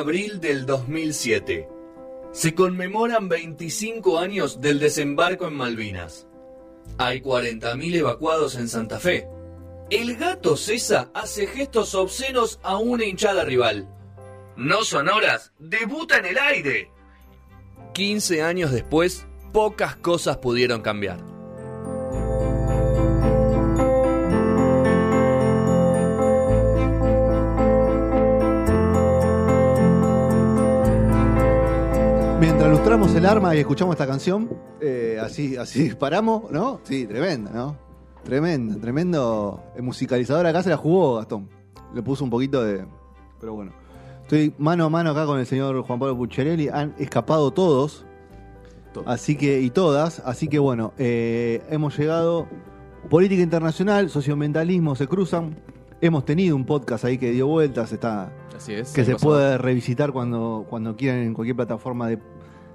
abril del 2007. Se conmemoran 25 años del desembarco en Malvinas. Hay 40.000 evacuados en Santa Fe. El gato César hace gestos obscenos a una hinchada rival. No sonoras, debuta en el aire. 15 años después, pocas cosas pudieron cambiar. Lustramos el arma y escuchamos esta canción, eh, así, así disparamos, ¿no? Sí, tremenda, ¿no? Tremenda, tremendo. El musicalizador acá se la jugó Gastón. Le puso un poquito de. Pero bueno. Estoy mano a mano acá con el señor Juan Pablo Pucciarelli. Han escapado todos. Así que, y todas. Así que bueno, eh, hemos llegado. Política internacional, socioambientalismo se cruzan. Hemos tenido un podcast ahí que dio vueltas, está Así es. que se pasado. puede revisitar cuando, cuando quieran en cualquier plataforma de,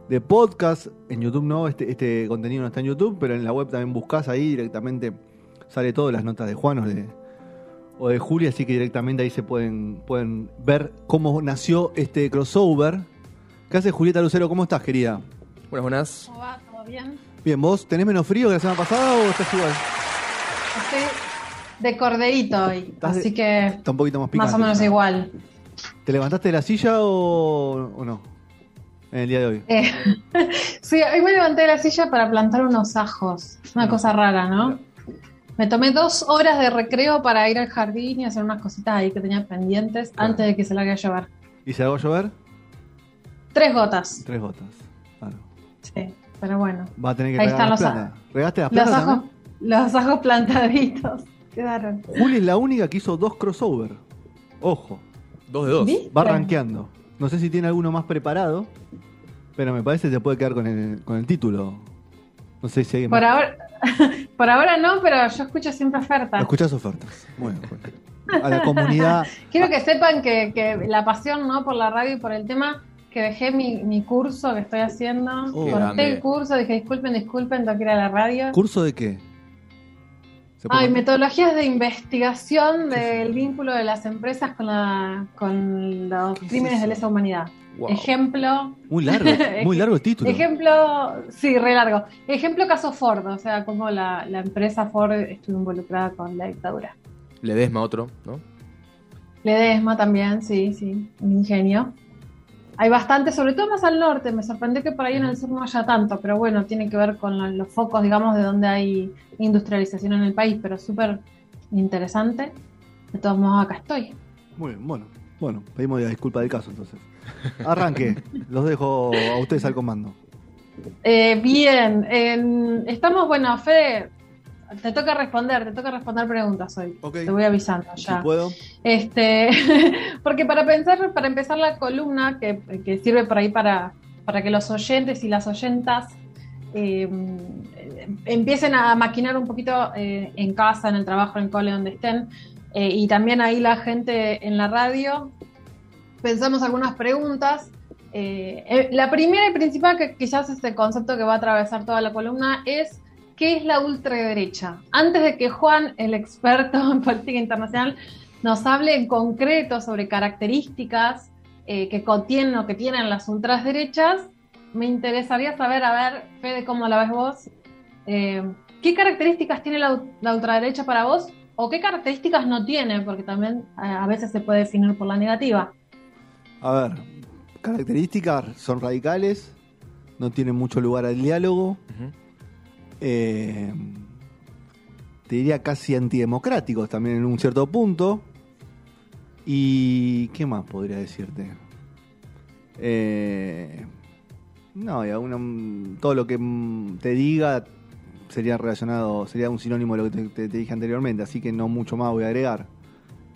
de podcast. En YouTube no, este, este contenido no está en YouTube, pero en la web también buscas ahí directamente, sale todas las notas de Juan o de, o de Julia, así que directamente ahí se pueden, pueden ver cómo nació este crossover. ¿Qué hace Julieta Lucero? ¿Cómo estás, querida? Buenas, buenas. ¿Cómo va? ¿Todo bien? Bien, ¿vos tenés menos frío que la semana pasada o estás igual? Estoy de corderito hoy, Estás de- así que Está un poquito más picante. más o menos igual. ¿Te levantaste de la silla o, o no? En el día de hoy. Eh, sí, hoy me levanté de la silla para plantar unos ajos. Una Mm. cosa rara, ¿no? Me tomé dos horas de recreo para ir al jardín y hacer unas cositas ahí que tenía pendientes Claro. antes de que se largue a llover. ¿Y se va a llover? Tres gotas. Tres gotas. Claro. Sí, pero bueno. Va a tener que Ahí regar están las los plantas. ¿Regaste las Los plantas ajos, también? los ajos plantaditos quedaron. Juli es la única que hizo dos crossover. Ojo, Dos de dos. ¿Viste? va rankeando. No sé si tiene alguno más preparado, pero me parece que se puede quedar con el, con el título. No sé si alguien Por más. ahora, por ahora no, pero yo escucho siempre ofertas. Escuchás ofertas. Bueno, Juli. a la comunidad. Quiero que sepan que, que la pasión ¿no? por la radio y por el tema, que dejé mi, mi curso que estoy haciendo, Oh. Corté grande. el curso, dije disculpen, disculpen, tengo que ir a la radio. ¿Curso de qué? ¿Se puede Ay, contar? metodologías de investigación del vínculo de las empresas con, la, con los ¿Qué es crímenes de lesa humanidad. Wow. Ejemplo, Muy largo, muy largo el título. ejemplo, sí, re largo. Ejemplo caso Ford, o sea, cómo la, la empresa Ford estuvo involucrada con la dictadura. Ledesma otro, ¿no? Ledesma también, sí, sí, un ingenio. Hay bastante, sobre todo más al norte, me sorprendió que por ahí en el sur no haya tanto, pero bueno, tiene que ver con lo- los focos, digamos, de donde hay industrialización en el país, pero súper interesante. De todos modos, acá estoy. Muy bien, bueno. Bueno, pedimos la disculpa del caso entonces. Arranque, los dejo a ustedes al comando. Eh, bien, en- estamos, bueno, Fede, te toca responder, te toca responder preguntas hoy. Te voy avisando Si ya. puedo. Este, porque para pensar, para empezar la columna, que, que sirve por ahí para, para que los oyentes y las oyentas eh, empiecen a maquinar un poquito eh, en casa, en el trabajo, en el cole, donde estén, eh, y también ahí la gente en la radio, pensamos algunas preguntas. La primera y principal, que quizás es el concepto que va a atravesar toda la columna, es ¿qué es la ultraderecha? Antes de que Juan, el experto en política internacional, nos hable en concreto sobre características eh, que contienen o que tienen las ultraderechas, me interesaría saber, a ver, Fede, ¿cómo la ves vos? Eh, ¿Qué características tiene la, la ultraderecha para vos? ¿O qué características no tiene? Porque también eh, a veces se puede definir por la negativa. A ver, características son radicales, no tienen mucho lugar al diálogo. Eh, te diría casi antidemocráticos también en un cierto punto. ¿Y qué más podría decirte? Eh, no, y alguna- todo lo que te diga sería relacionado, sería un sinónimo de lo que te, te- te dije anteriormente, así que no mucho más voy a agregar.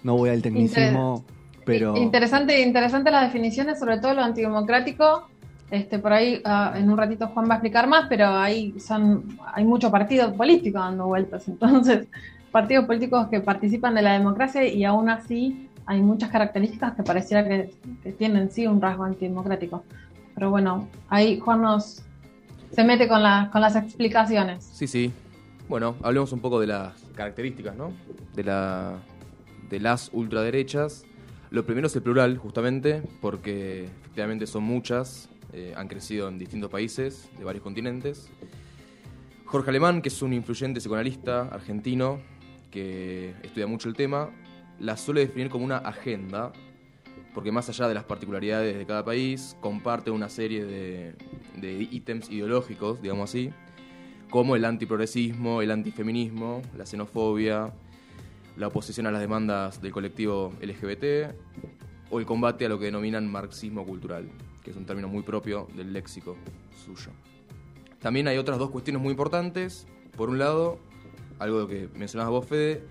No voy al tecnicismo, pero... Interesante, interesante las definiciones, sobre todo lo antidemocrático. Este, por ahí ah, en un ratito Juan va a explicar más, pero ahí son, hay muchos partidos políticos dando vueltas. Entonces, partidos políticos que participan de la democracia y aún así hay muchas características que pareciera que, tienen sí un rasgo antidemocrático. Pero bueno, ahí Juan nos se mete con, la- con las explicaciones. Sí, sí. Bueno, hablemos un poco de las características, ¿no? De la de las ultraderechas. Lo primero es el plural, justamente, porque efectivamente son muchas, eh, han crecido en distintos países, de varios continentes. Jorge Alemán, que es un influyente psicoanalista argentino que estudia mucho el tema, la suele definir como una agenda, porque más allá de las particularidades de cada país, comparte una serie de, de ítems ideológicos, digamos así, como el antiprogresismo, el antifeminismo, la xenofobia, la oposición a las demandas del colectivo LGBT o el combate a lo que denominan marxismo cultural, que es un término muy propio del léxico suyo. También hay otras dos cuestiones muy importantes. Por un lado, algo que mencionabas vos, Fede,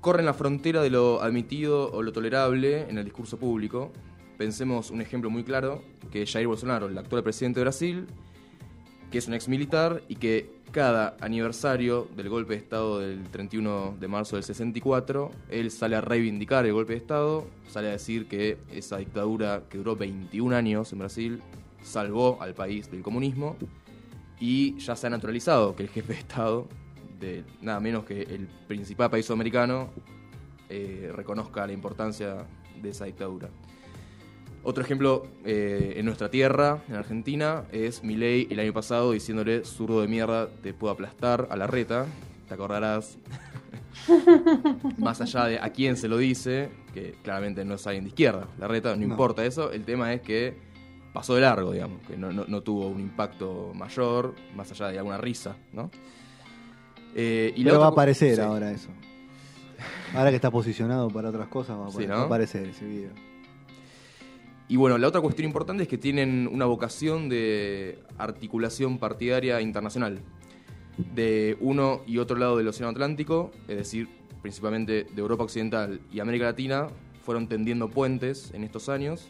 corren la frontera de lo admitido o lo tolerable en el discurso público. Pensemos un ejemplo muy claro, que Jair Bolsonaro, el actual presidente de Brasil, que es un ex militar y que cada aniversario del golpe de Estado del 31 de marzo del 64, él sale a reivindicar el golpe de Estado, sale a decir que esa dictadura que duró 21 años en Brasil salvó al país del comunismo y ya se ha naturalizado que el jefe de Estado nada menos que el principal país sudamericano eh, reconozca la importancia de esa dictadura. Otro ejemplo eh, en nuestra tierra, en Argentina, es Milei el año pasado diciéndole zurdo de mierda, te puedo aplastar a la reta. Te acordarás, más allá de a quién se lo dice, que claramente no es alguien de izquierda, la reta, no, importa eso, el tema es que pasó de largo, digamos, que no, no, tuvo un impacto mayor, más allá de alguna risa, ¿no? Eh, y Pero va a aparecer ahora eso. Ahora que está posicionado para otras cosas, va a aparecer ese video. Y bueno, la otra cuestión importante es que tienen una vocación de articulación partidaria internacional. De uno y otro lado del Océano Atlántico, es decir, principalmente de Europa Occidental y América Latina, fueron tendiendo puentes en estos años.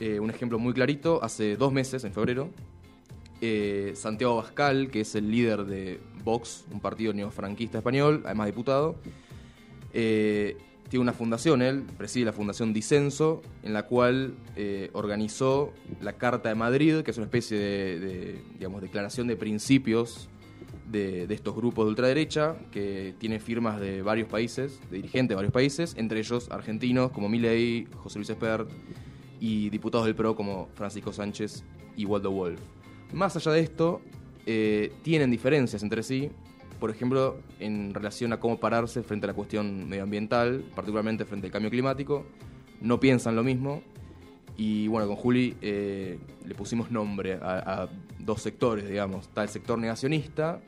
Eh, un ejemplo muy clarito, hace dos meses, en febrero, eh, Santiago Bascal, que es el líder de Vox, un partido neofranquista español, además diputado, eh, tiene una fundación, él preside la Fundación Disenso, en la cual eh, organizó la Carta de Madrid, que es una especie de, digamos, declaración de principios de, estos grupos de ultraderecha, que tiene firmas de varios países, de dirigentes de varios países, entre ellos argentinos como Milei, José Luis Espert, y diputados del PRO como Francisco Sánchez y Waldo Wolf. Más allá de esto, eh, tienen diferencias entre sí, por ejemplo, en relación a cómo pararse frente a la cuestión medioambiental, particularmente frente al cambio climático, no piensan lo mismo. Y bueno, con Juli eh, le pusimos nombre a, dos sectores, digamos. Está el sector negacionista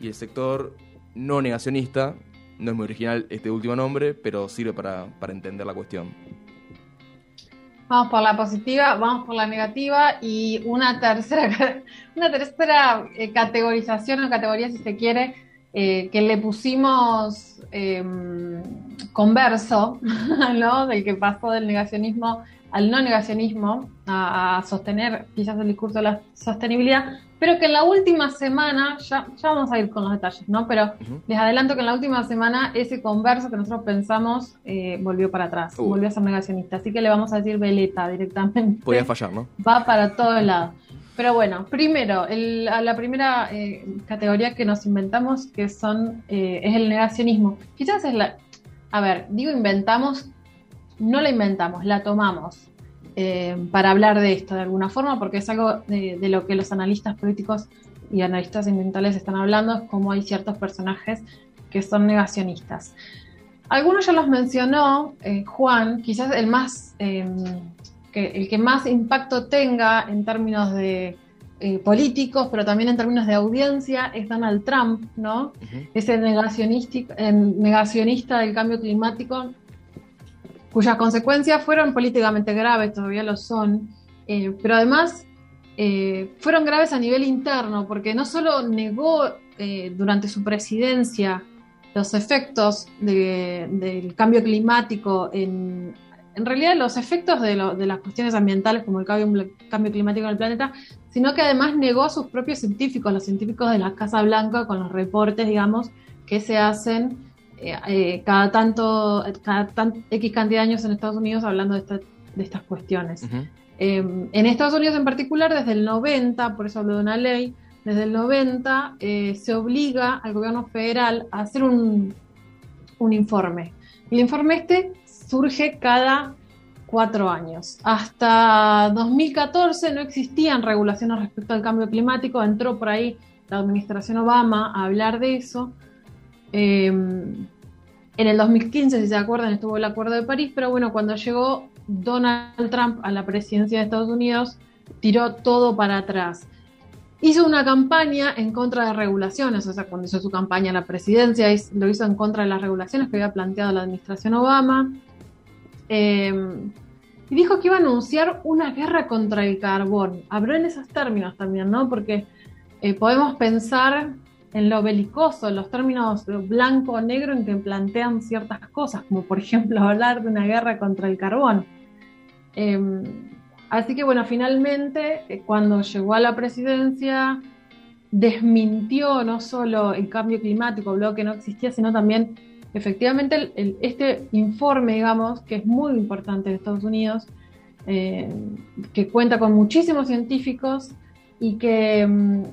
y el sector no negacionista. No es muy original este último nombre, pero sirve para, entender la cuestión. Vamos por la positiva, vamos por la negativa y una tercera, una tercera eh, categorización o categoría, si se quiere, eh, que le pusimos em, converso, ¿no? Del que pasó del negacionismo al no negacionismo, a, sostener quizás el discurso de la sostenibilidad, pero que en la última semana, ya, ya vamos a ir con los detalles, ¿no? Pero les adelanto que en la última semana ese converso que nosotros pensamos eh, volvió para atrás, uh. volvió a ser negacionista, así que le vamos a decir veleta directamente. Podía fallar, ¿no? Va para todos lados. Pero bueno, primero, la primera eh, categoría que nos inventamos que son eh, es el negacionismo. Quizás es la... A ver, digo inventamos, no la inventamos, la tomamos eh, para hablar de esto de alguna forma, porque es algo de, lo que los analistas políticos y analistas ambientales están hablando, es cómo hay ciertos personajes que son negacionistas. Algunos ya los mencionó Juan, quizás el más el que más impacto tenga en términos de eh, políticos, pero también en términos de audiencia, es Donald Trump, ¿no? Ese negacionista del cambio climático, cuyas consecuencias fueron políticamente graves, todavía lo son, eh, pero además eh, fueron graves a nivel interno, porque no solo negó durante su presidencia los efectos del cambio climático en, en realidad los efectos de, las cuestiones ambientales como el cambio, climático en el planeta, sino que además negó a sus propios científicos, los científicos de la Casa Blanca, con los reportes, digamos, que se hacen eh, eh, cada tanto, cada X cantidad de años en Estados Unidos hablando de, estas cuestiones. Em, en Estados Unidos en particular, desde el 90, por eso hablo de una ley, desde el 90 eh, se obliga al gobierno federal a hacer un, un informe. El informe este surge cada cuatro años. Hasta 2014 no existían regulaciones respecto al cambio climático, entró por ahí la administración Obama a hablar de eso. Eh, en el 2015, si se acuerdan, estuvo el Acuerdo de París, pero bueno, cuando llegó Donald Trump a la presidencia de Estados Unidos, tiró todo para atrás. Hizo una campaña en contra de regulaciones, o sea, cuando hizo su campaña a la presidencia, lo hizo en contra de las regulaciones que había planteado la administración Obama. Em, y dijo que iba a anunciar una guerra contra el carbón. Habló en esos términos también, ¿no? Porque eh, podemos pensar en lo belicoso, en los términos blanco o negro en que plantean ciertas cosas, como por ejemplo hablar de una guerra contra el carbón. Em, así que bueno, finalmente, eh, cuando llegó a la presidencia, desmintió no solo el cambio climático, habló que no existía, sino también efectivamente este informe, digamos, que es muy importante de Estados Unidos, eh, que cuenta con muchísimos científicos y que, em,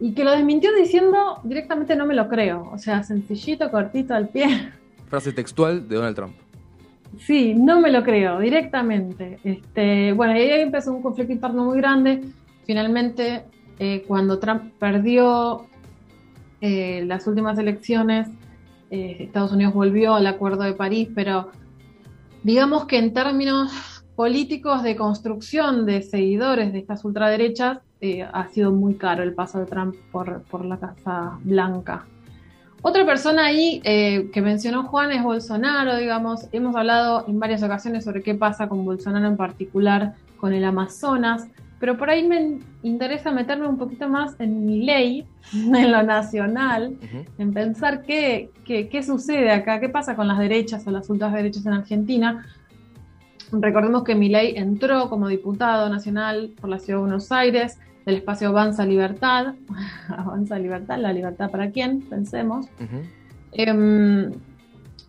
y que lo desmintió diciendo directamente no me lo creo. O sea, sencillito, cortito al pie. Frase textual de Donald Trump. Sí, no me lo creo, directamente. Este, bueno, ahí empezó un conflicto interno muy grande. Finalmente, eh, cuando Trump perdió eh, las últimas elecciones, eh, Estados Unidos volvió al Acuerdo de París, pero digamos que en términos políticos de construcción de seguidores de estas ultraderechas, ha sido muy caro el paso de Trump por, por la Casa Blanca. Otra persona ahí eh, que mencionó Juan es Bolsonaro, digamos. Hemos hablado en varias ocasiones sobre qué pasa con Bolsonaro en particular con el Amazonas, pero por ahí me interesa meterme un poquito más en mi ley, en lo nacional, en pensar qué, qué, qué, sucede acá, qué pasa con las derechas o las ultraderechas en Argentina. Recordemos que Milei entró como diputado nacional por la Ciudad de Buenos Aires, del espacio Avanza Libertad. Avanza Libertad, la libertad para quién, pensemos. Em,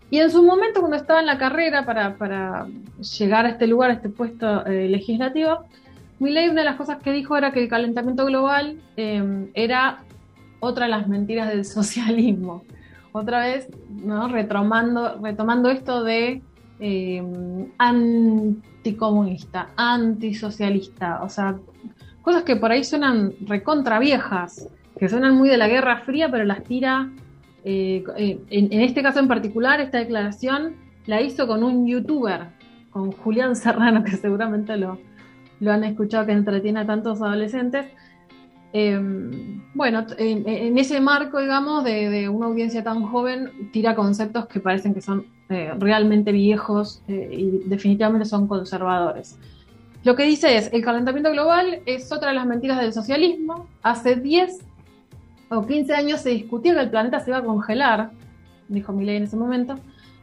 y en su momento, cuando estaba en la carrera para, llegar a este lugar, a este puesto eh, legislativo, Milley una de las cosas que dijo era que el calentamiento global em, era otra de las mentiras del socialismo. Otra vez, ¿no? retomando, esto de em, anticomunista, antisocialista, o sea, cosas que por ahí suenan recontra viejas, que suenan muy de la Guerra Fría, pero las tira, eh, eh, en, este caso en particular, esta declaración la hizo con un youtuber, con Julián Serrano, que seguramente lo, lo han escuchado, que entretiene a tantos adolescentes. Em, bueno, en, ese marco, digamos, de, una audiencia tan joven, tira conceptos que parecen que son eh, realmente viejos y definitivamente son conservadores. Lo que dice es, el calentamiento global es otra de las mentiras del socialismo. Hace 10 o 15 años se discutía que el planeta se iba a congelar, dijo Milei en ese momento.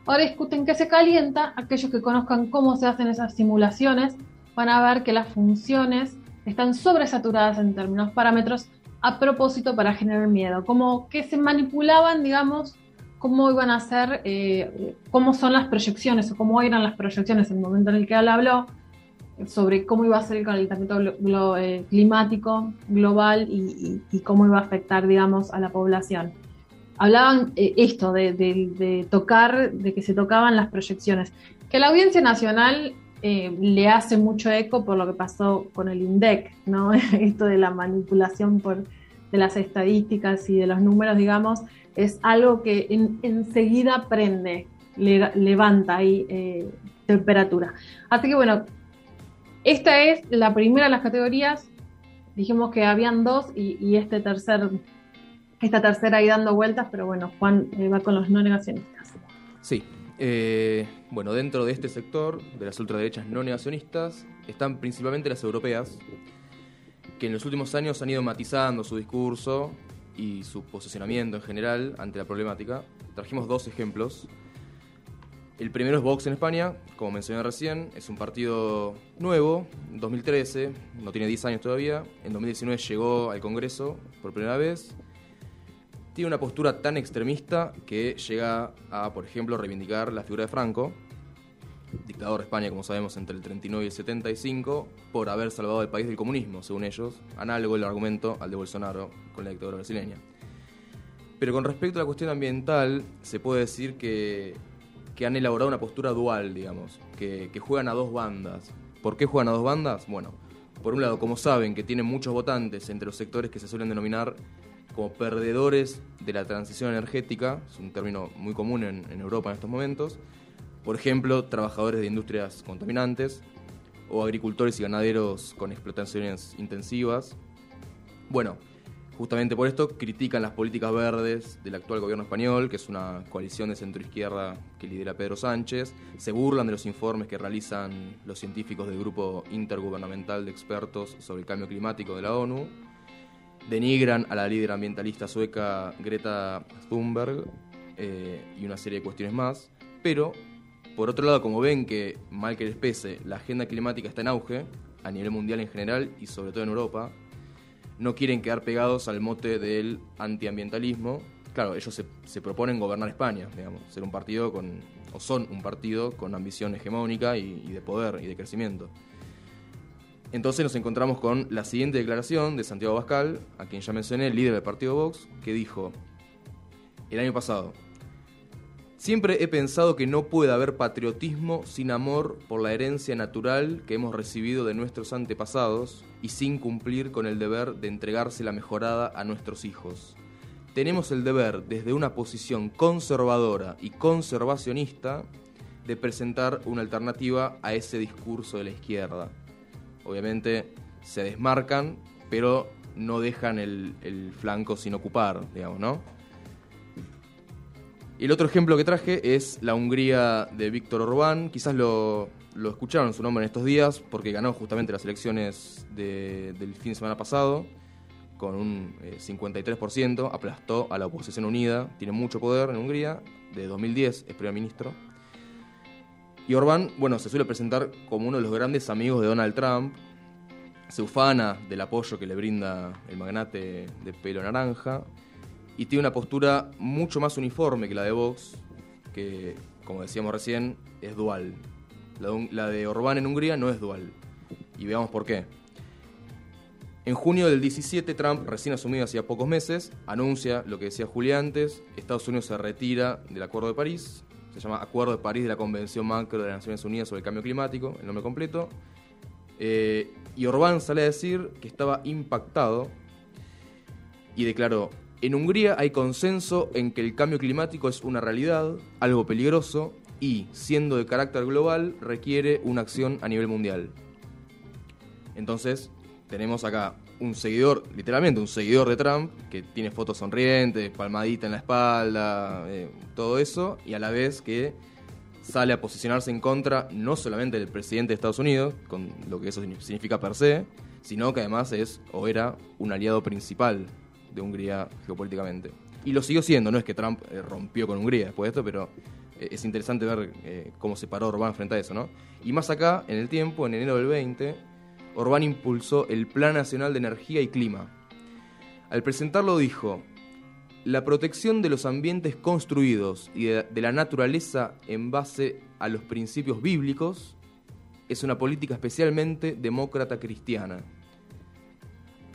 Ahora discuten que se calienta. Aquellos que conozcan cómo se hacen esas simulaciones van a ver que las funciones están sobresaturadas en términos parámetros a propósito para generar miedo, como que se manipulaban, digamos, cómo iban a ser, eh, cómo son las proyecciones o cómo eran las proyecciones en el momento en el que él habló sobre cómo iba a ser el calentamiento eh, climático global y, cómo iba a afectar, digamos, a la población. Hablaban eh, esto de, tocar, de que se tocaban las proyecciones, que la audiencia nacional eh, le hace mucho eco por lo que pasó con el INDEC, ¿no? esto de la manipulación por, de las estadísticas y de los números, digamos, es algo que enseguida prende, levanta ahí temperatura. Así que bueno, esta es la primera de las categorías. Dijimos que habían dos y, este tercer, esta tercera ahí dando vueltas, pero bueno, Juan eh, va con los no negacionistas. Sí. Eh, bueno, dentro de este sector, de las ultraderechas no negacionistas, están principalmente las europeas, que en los últimos años han ido matizando su discurso y su posicionamiento en general ante la problemática. Trajimos dos ejemplos. El primero es Vox en España, como mencioné recién, es un partido nuevo, 2013, no tiene 10 años todavía, en 2019 llegó al Congreso por primera vez. Tiene una postura tan extremista que llega a, por ejemplo, reivindicar la figura de Franco, dictador de España, como sabemos, entre el 39 y el 75, por haber salvado el país del comunismo, según ellos, análogo el argumento al de Bolsonaro con la dictadura brasileña. Pero con respecto a la cuestión ambiental, se puede decir que que han elaborado una postura dual, digamos, que, que juegan a dos bandas. ¿Por qué juegan a dos bandas? Bueno, por un lado, como saben que tienen muchos votantes entre los sectores que se suelen denominar como perdedores de la transición energética, es un término muy común en, en Europa en estos momentos, por ejemplo, trabajadores de industrias contaminantes o agricultores y ganaderos con explotaciones intensivas. Bueno, justamente por esto critican las políticas verdes del actual gobierno español, que es una coalición de centroizquierda que lidera Pedro Sánchez, se burlan de los informes que realizan los científicos del Grupo Intergubernamental de Expertos sobre el Cambio Climático de la ONU, denigran a la líder ambientalista sueca Greta Thunberg eh, y una serie de cuestiones más, pero por otro lado, como ven que, mal que les pese, la agenda climática está en auge, a nivel mundial en general y sobre todo en Europa, no quieren quedar pegados al mote del antiambientalismo. Claro, ellos se, proponen gobernar España, digamos, ser un partido con, o son un partido con ambición hegemónica y, y de poder y de crecimiento. Entonces nos encontramos con la siguiente declaración de Santiago Bascal, a quien ya mencioné, líder del partido Vox, que dijo el año pasado, Siempre he pensado que no puede haber patriotismo sin amor por la herencia natural que hemos recibido de nuestros antepasados y sin cumplir con el deber de entregarse la mejorada a nuestros hijos. Tenemos el deber, desde una posición conservadora y conservacionista, de presentar una alternativa a ese discurso de la izquierda. Obviamente se desmarcan, pero no dejan el, el flanco sin ocupar, digamos, ¿no? El otro ejemplo que traje es la Hungría de Víctor Orbán. Quizás lo, escucharon su nombre en estos días porque ganó justamente las elecciones de, del fin de semana pasado con un eh, 53%, aplastó a la oposición unida, tiene mucho poder en Hungría, de 2010 es primer ministro. Y Orbán, bueno, se suele presentar como uno de los grandes amigos de Donald Trump, se ufana del apoyo que le brinda el magnate de pelo naranja, y tiene una postura mucho más uniforme que la de Vox, que, como decíamos recién, es dual. La, de Orbán en Hungría no es dual. Y veamos por qué. En junio del 17, Trump, recién asumido hacía pocos meses, anuncia lo que decía Julia antes, Estados Unidos se retira del Acuerdo de París, se llama Acuerdo de París de la Convención Macro de las Naciones Unidas sobre el Cambio Climático, el nombre completo, eh, y Orbán sale a decir que estaba impactado y declaró, en Hungría hay consenso en que el cambio climático es una realidad, algo peligroso, y, siendo de carácter global, requiere una acción a nivel mundial. Entonces, tenemos acá un seguidor, literalmente un seguidor de Trump, que tiene fotos sonrientes, palmadita en la espalda, eh, todo eso, y a la vez que sale a posicionarse en contra no solamente del presidente de Estados Unidos, con lo que eso significa per se, sino que además es o era un aliado principal de Hungría geopolíticamente. Y lo siguió siendo, no es que Trump eh, rompió con Hungría después de esto, pero eh, es interesante ver eh, cómo se paró Orbán frente a eso, ¿no? Y más acá, en el tiempo, en enero del 20, Orbán impulsó el Plan Nacional de Energía y Clima. Al presentarlo dijo, la protección de los ambientes construidos y de, de la naturaleza en base a los principios bíblicos es una política especialmente demócrata cristiana.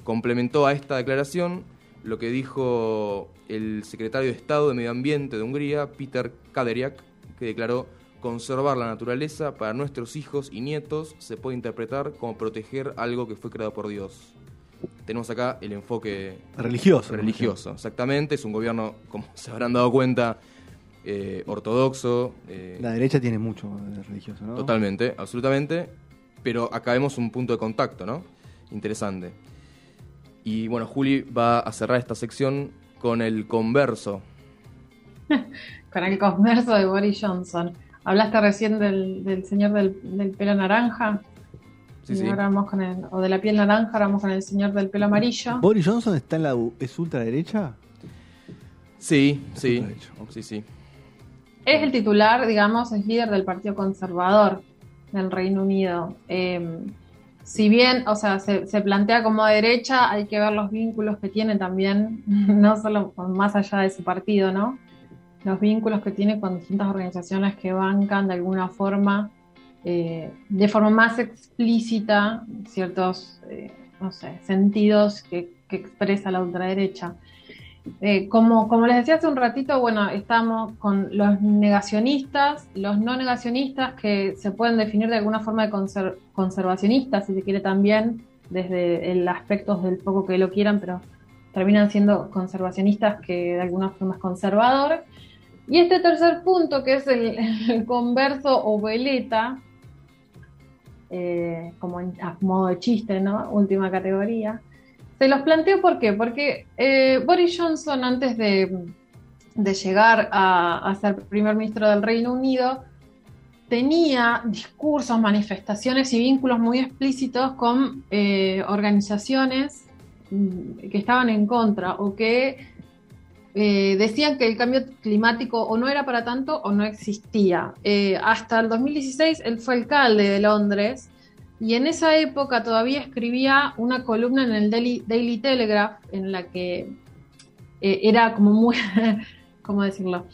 Complementó a esta declaración lo que dijo el secretario de Estado de Medio Ambiente de Hungría, Peter Kaderiak, que declaró conservar la naturaleza para nuestros hijos y nietos se puede interpretar como proteger algo que fue creado por Dios. Tenemos acá el enfoque Religioso. religioso, exactamente. Es un gobierno, como se habrán dado cuenta, eh, ortodoxo. eh, La derecha tiene mucho de religioso, ¿no? Totalmente, absolutamente. Pero acá vemos un punto de contacto, ¿no? Interesante. Y bueno, Juli va a cerrar esta sección con el converso. Con el converso de Boris Johnson. Hablaste recién del, del señor del, del pelo naranja. Sí, y sí. ahora vamos con el, o de la piel naranja, ahora vamos con el señor del pelo amarillo. ¿Boris Johnson está en la es ultraderecha? Sí, sí. Ultraderecha. Sí, sí. Es el titular, digamos, es líder del Partido Conservador del Reino Unido. Eh, si bien, o sea, se, se plantea como derecha, hay que ver los vínculos que tiene también, no solo más allá de su partido, ¿no? Los vínculos que tiene con distintas organizaciones que bancan de alguna forma, eh, de forma más explícita, ciertos, eh, no sé, sentidos que, que expresa la ultraderecha. Eh, como, les decía hace un ratito, bueno, estamos con los negacionistas, los no negacionistas que se pueden definir de alguna forma de conservacionistas, si se quiere también, desde el aspecto del poco que lo quieran, pero terminan siendo conservacionistas que de alguna forma es conservador. Y este tercer punto, que es el, converso o veleta, eh, como a modo de chiste, ¿no? Última categoría. Se los planteo ¿por qué? Porque eh, Boris Johnson, antes de, llegar a, ser primer ministro del Reino Unido, tenía discursos, manifestaciones y vínculos muy explícitos con eh, organizaciones mm, que estaban en contra o que eh, decían que el cambio climático o no era para tanto o no existía. Hasta el 2016 él fue alcalde de Londres y en esa época todavía escribía una columna en el Daily, Telegraph en la que eh, era como muy, ¿cómo decirlo?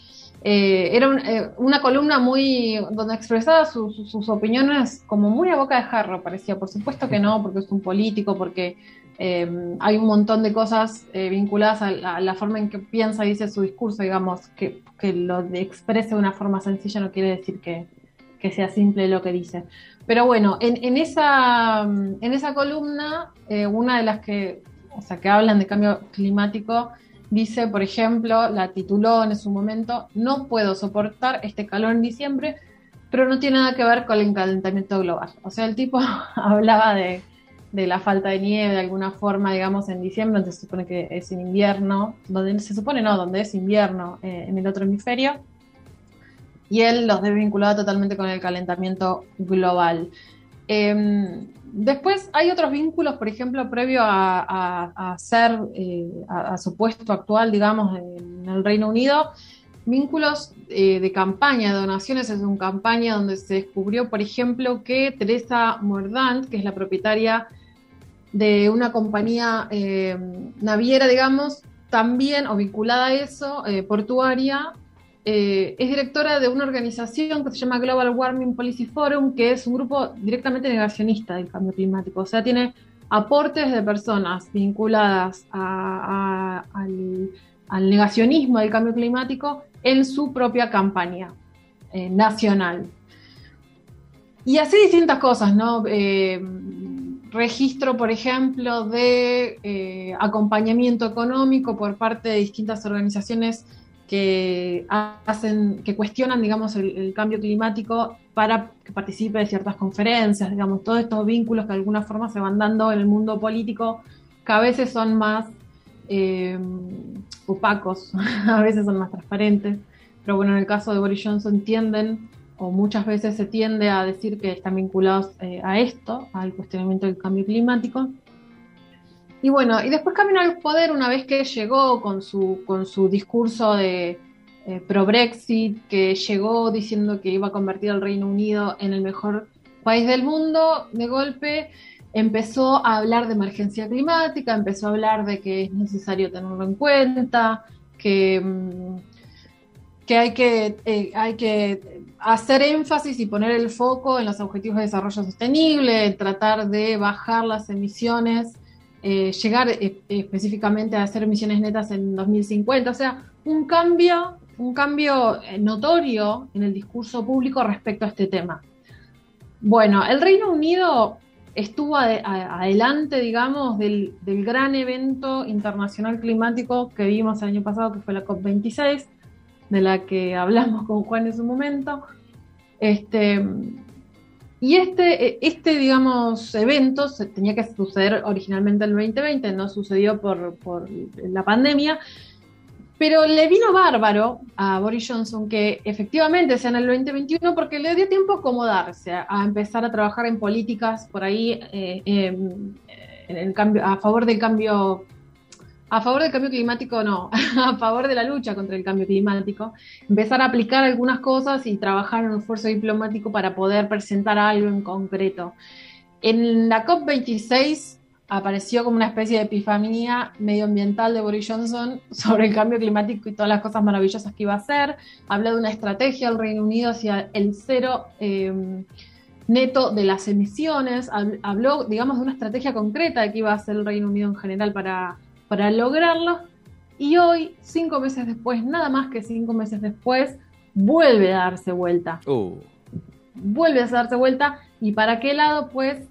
era una columna muy donde expresaba sus opiniones como muy a boca de jarro, parecía. Por supuesto que no, porque es un político, porque Em, hay un montón de cosas eh, vinculadas a la, forma en que piensa y dice su discurso, digamos, que, lo exprese de una forma sencilla no quiere decir que, sea simple lo que dice. Pero bueno, en, esa, en esa columna, eh, una de las que, o sea, que hablan de cambio climático, dice, por ejemplo, la tituló en su momento, no puedo soportar este calor en diciembre, pero no tiene nada que ver con el calentamiento global. O sea, el tipo hablaba de de la falta de nieve de alguna forma, digamos, en diciembre, donde se supone que es en invierno, donde se supone no, donde es invierno eh, en el otro hemisferio, y él los debe vincular totalmente con el calentamiento global. Em, después hay otros vínculos, por ejemplo, previo a, ser, eh, a, su puesto actual, digamos, en el Reino Unido, vínculos eh, de campaña, donaciones, es una campaña donde se descubrió, por ejemplo, que Teresa Mordant, que es la propietaria de una compañía eh, naviera, digamos, también, o vinculada a eso, portuaria, eh, es directora de una organización que se llama Global Warming Policy Forum, que es un grupo directamente negacionista del cambio climático. O sea, tiene aportes de personas vinculadas al, negacionismo del cambio climático en su propia campaña nacional. Y así distintas cosas, ¿no? registro, por ejemplo, de eh, acompañamiento económico por parte de distintas organizaciones que hacen, que cuestionan, digamos, el, cambio climático para que participe de ciertas conferencias, digamos, todos estos vínculos que de alguna forma se van dando en el mundo político, que a veces son más eh, opacos, a veces son más transparentes, pero bueno, en el caso de Boris Johnson tienden o muchas veces se tiende a decir que están vinculados eh, a esto, al cuestionamiento del cambio climático. Y bueno, y después camino al poder una vez que llegó con su, con su discurso de eh, pro-Brexit, que llegó diciendo que iba a convertir al Reino Unido en el mejor país del mundo, de golpe empezó a hablar de emergencia climática, empezó a hablar de que es necesario tenerlo en cuenta, que, mm, que hay que, eh, hay que hacer énfasis y poner el foco en los objetivos de desarrollo sostenible, tratar de bajar las emisiones, eh, llegar eh, específicamente a hacer emisiones netas en 2050, o sea, un cambio, un cambio eh, notorio en el discurso público respecto a este tema. Bueno, el Reino Unido estuvo adelante, digamos, del, del gran evento internacional climático que vimos el año pasado, que fue la COP26 de la que hablamos con Juan en su momento. Este, y este, este, digamos, evento se tenía que suceder originalmente en el 2020, no sucedió por, por la pandemia, pero le vino bárbaro a Boris Johnson que efectivamente sea en el 2021 porque le dio tiempo a acomodarse, a, empezar a trabajar en políticas por ahí eh, en el cambio, a favor del cambio a favor del cambio climático no, a favor de la lucha contra el cambio climático, empezar a aplicar algunas cosas y trabajar en un esfuerzo diplomático para poder presentar algo en concreto. En la COP26 apareció como una especie de epifanía medioambiental de Boris Johnson sobre el cambio climático y todas las cosas maravillosas que iba a hacer. Habló de una estrategia del Reino Unido hacia el cero eh, neto de las emisiones. Habló, digamos, de una estrategia concreta de que iba a hacer el Reino Unido en general para para lograrlo. Y hoy, cinco meses después, nada más que cinco meses después, vuelve a darse vuelta. Uh, Vuelve a darse vuelta. ¿Y para qué lado? Pues,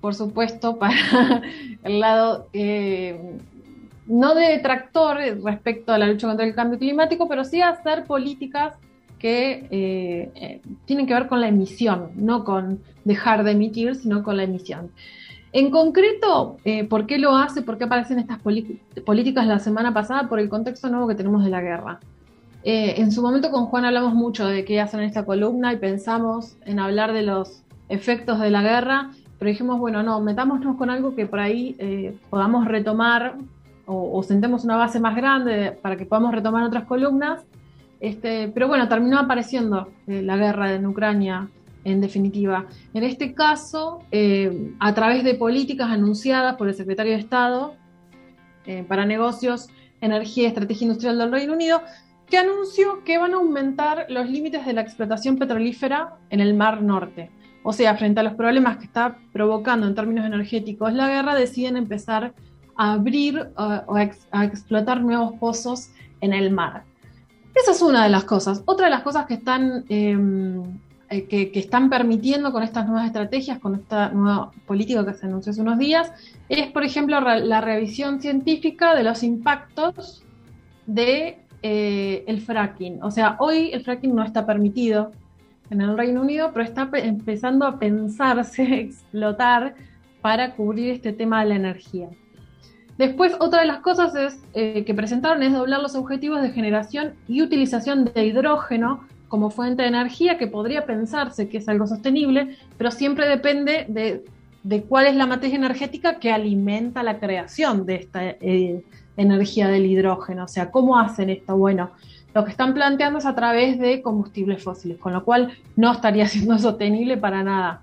por supuesto, para el lado eh, no de detractor respecto a la lucha contra el cambio climático, pero sí hacer políticas que eh, eh, tienen que ver con la emisión, no con dejar de emitir, sino con la emisión. En concreto, eh, ¿por qué lo hace? ¿Por qué aparecen estas políticas la semana pasada? Por el contexto nuevo que tenemos de la guerra. Eh, en su momento con Juan hablamos mucho de qué hacer en esta columna y pensamos en hablar de los efectos de la guerra, pero dijimos, bueno, no, metámonos con algo que por ahí eh, podamos retomar o, o sentemos una base más grande para que podamos retomar otras columnas. Este, pero bueno, terminó apareciendo la guerra en Ucrania, en definitiva. En este caso, eh, a través de políticas anunciadas por el secretario de Estado eh, para Negocios, Energía y Estrategia Industrial del Reino Unido, que anunció que van a aumentar los límites de la explotación petrolífera en el Mar Norte. O sea, frente a los problemas que está provocando en términos energéticos la guerra, deciden empezar a abrir uh, o a, ex a explotar nuevos pozos en el mar. Esa es una de las cosas. Otra de las cosas que están, eh, que, que, están permitiendo con estas nuevas estrategias, con esta nueva política que se anunció hace unos días, es, por ejemplo, la revisión científica de los impactos de eh, fracking. O sea, hoy el fracking no está permitido en el Reino Unido, pero está empezando a pensarse explotar para cubrir este tema de la energía. Después, otra de las cosas es, eh, que presentaron es doblar los objetivos de generación y utilización de hidrógeno como fuente de energía, que podría pensarse que es algo sostenible, pero siempre depende de, de cuál es la matriz energética que alimenta la creación de esta eh, energía del hidrógeno. O sea, ¿cómo hacen esto? Bueno, lo que están planteando es a través de combustibles fósiles, con lo cual no estaría siendo sostenible para nada.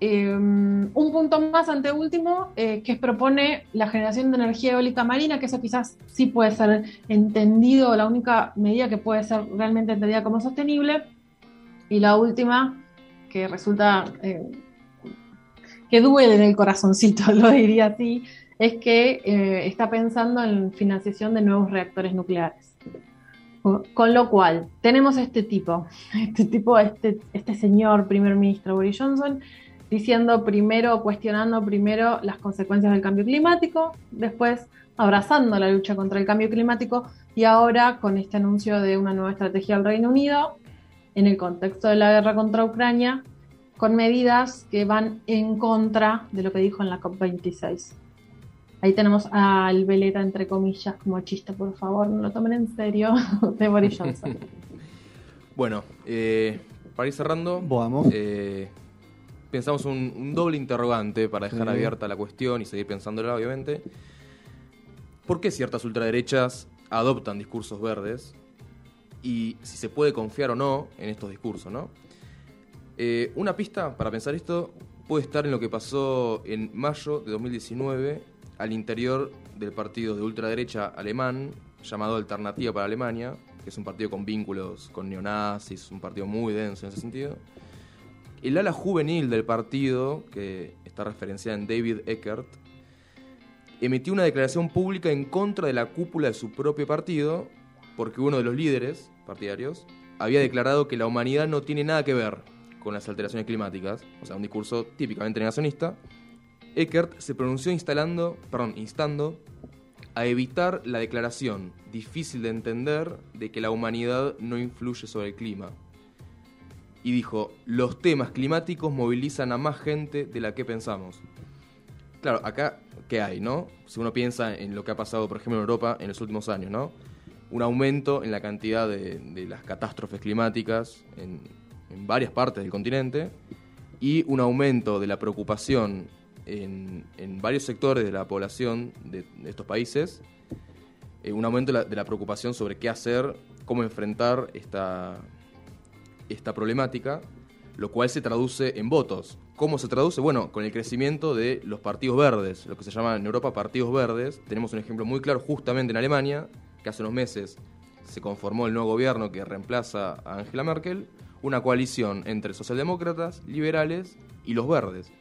Eh, un punto más ante último, eh, que propone la generación de energía eólica marina, que eso quizás sí puede ser entendido, la única medida que puede ser realmente entendida como sostenible. Y la última, que resulta eh, que duele en el corazoncito, lo diría así, es que eh, está pensando en financiación de nuevos reactores nucleares. Con lo cual, tenemos este tipo, este tipo, este, este señor primer ministro Boris Johnson, diciendo primero, cuestionando primero las consecuencias del cambio climático, después abrazando la lucha contra el cambio climático y ahora con este anuncio de una nueva estrategia del Reino Unido en el contexto de la guerra contra Ucrania, con medidas que van en contra de lo que dijo en la COP26. Ahí tenemos al veleta, entre comillas, como chiste, por favor, no lo tomen en serio, de Boris Johnson. bueno, eh, para ir cerrando, Vamos. Eh, pensamos un, un, doble interrogante para dejar sí. abierta la cuestión y seguir pensándola, obviamente. ¿Por qué ciertas ultraderechas adoptan discursos verdes? Y si se puede confiar o no en estos discursos, ¿no? Eh, una pista para pensar esto puede estar en lo que pasó en mayo de 2019 al interior del partido de ultraderecha alemán llamado Alternativa para Alemania, que es un partido con vínculos con neonazis, un partido muy denso en ese sentido. El ala juvenil del partido, que está referenciada en David Eckert, emitió una declaración pública en contra de la cúpula de su propio partido, porque uno de los líderes partidarios había declarado que la humanidad no tiene nada que ver con las alteraciones climáticas, o sea, un discurso típicamente negacionista. Eckert se pronunció instalando, perdón, instando a evitar la declaración difícil de entender de que la humanidad no influye sobre el clima. Y dijo, los temas climáticos movilizan a más gente de la que pensamos. Claro, acá, ¿qué hay, no? Si uno piensa en lo que ha pasado, por ejemplo, en Europa en los últimos años, ¿no? Un aumento en la cantidad de, las catástrofes climáticas en, en varias partes del continente y un aumento de la preocupación en, varios sectores de la población de, de estos países, eh, un aumento de la, preocupación sobre qué hacer, cómo enfrentar esta, esta problemática, lo cual se traduce en votos. ¿Cómo se traduce? Bueno, con el crecimiento de los partidos verdes, lo que se llama en Europa partidos verdes. Tenemos un ejemplo muy claro justamente en Alemania, que hace unos meses se conformó el nuevo gobierno que reemplaza a Angela Merkel, una coalición entre socialdemócratas, liberales y los verdes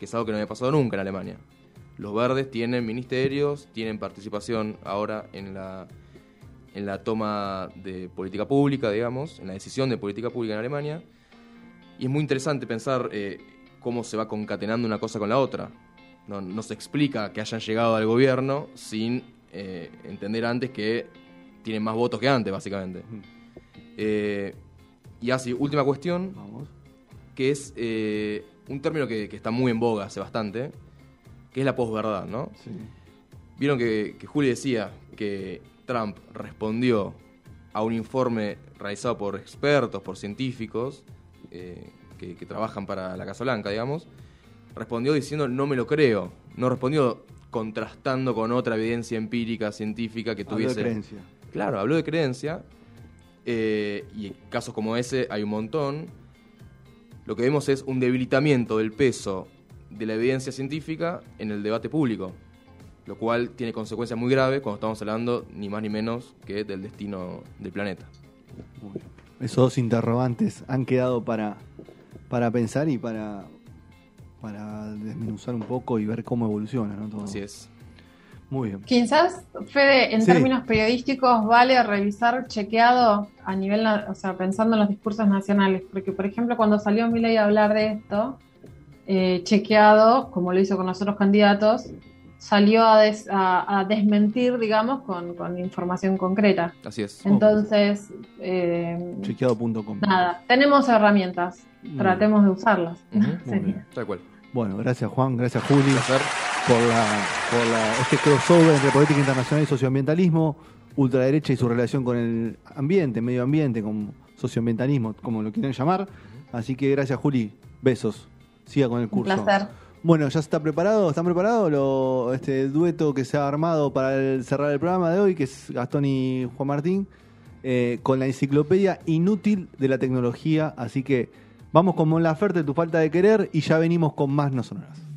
que es algo que no había pasado nunca en Alemania. Los verdes tienen ministerios, tienen participación ahora en la, en la toma de política pública, digamos, en la decisión de política pública en Alemania. Y es muy interesante pensar eh, cómo se va concatenando una cosa con la otra. No, no se explica que hayan llegado al gobierno sin eh, entender antes que tienen más votos que antes, básicamente. Eh, y así, última cuestión, Vamos. que es un término que, que está muy en boga hace bastante, que es la posverdad, ¿no? Sí. Vieron que, que Juli decía que Trump respondió a un informe realizado por expertos, por científicos eh, que, que trabajan para la Casa Blanca, digamos. Respondió diciendo no me lo creo. No respondió contrastando con otra evidencia empírica, científica que Habló de tuviese. creencia. Claro, habló de creencia. eh, y en casos como ese hay un montón. Lo que vemos es un debilitamiento del peso de la evidencia científica en el debate público. Lo cual tiene consecuencias muy graves cuando estamos hablando ni más ni menos que del destino del planeta. Esos dos interrogantes han quedado para, para pensar y para, para desmenuzar un poco y ver cómo evoluciona, ¿no? Todo. Así es. Muy bien. Quizás, Fede, en Sí. términos periodísticos, vale revisar chequeado a nivel, na- o sea, pensando en los discursos nacionales, porque, por ejemplo, cuando salió Milei a hablar de esto, eh, chequeado, como lo hizo con los otros candidatos, salió a, des- a- a desmentir, digamos, con, con información concreta. Así es. Entonces, eh, Chequeado.com. nada, tenemos herramientas, tratemos de usarlas. Tal cual. Bueno, gracias Juan, gracias Juli Un placer. por, la, por la, este crossover entre política internacional y socioambientalismo, ultraderecha y su relación con el ambiente, medio ambiente, con socioambientalismo, como lo quieran llamar. Así que gracias Juli, besos, siga con el Un curso. placer. Bueno, ¿ya está preparado? ¿Están preparados lo, este dueto que se ha armado para cerrar el programa de hoy, que es Gastón y Juan Martín, eh, con la enciclopedia inútil de la tecnología? Así que vamos con Mon Laferte, tu falta de querer, y ya venimos con más no sonoras.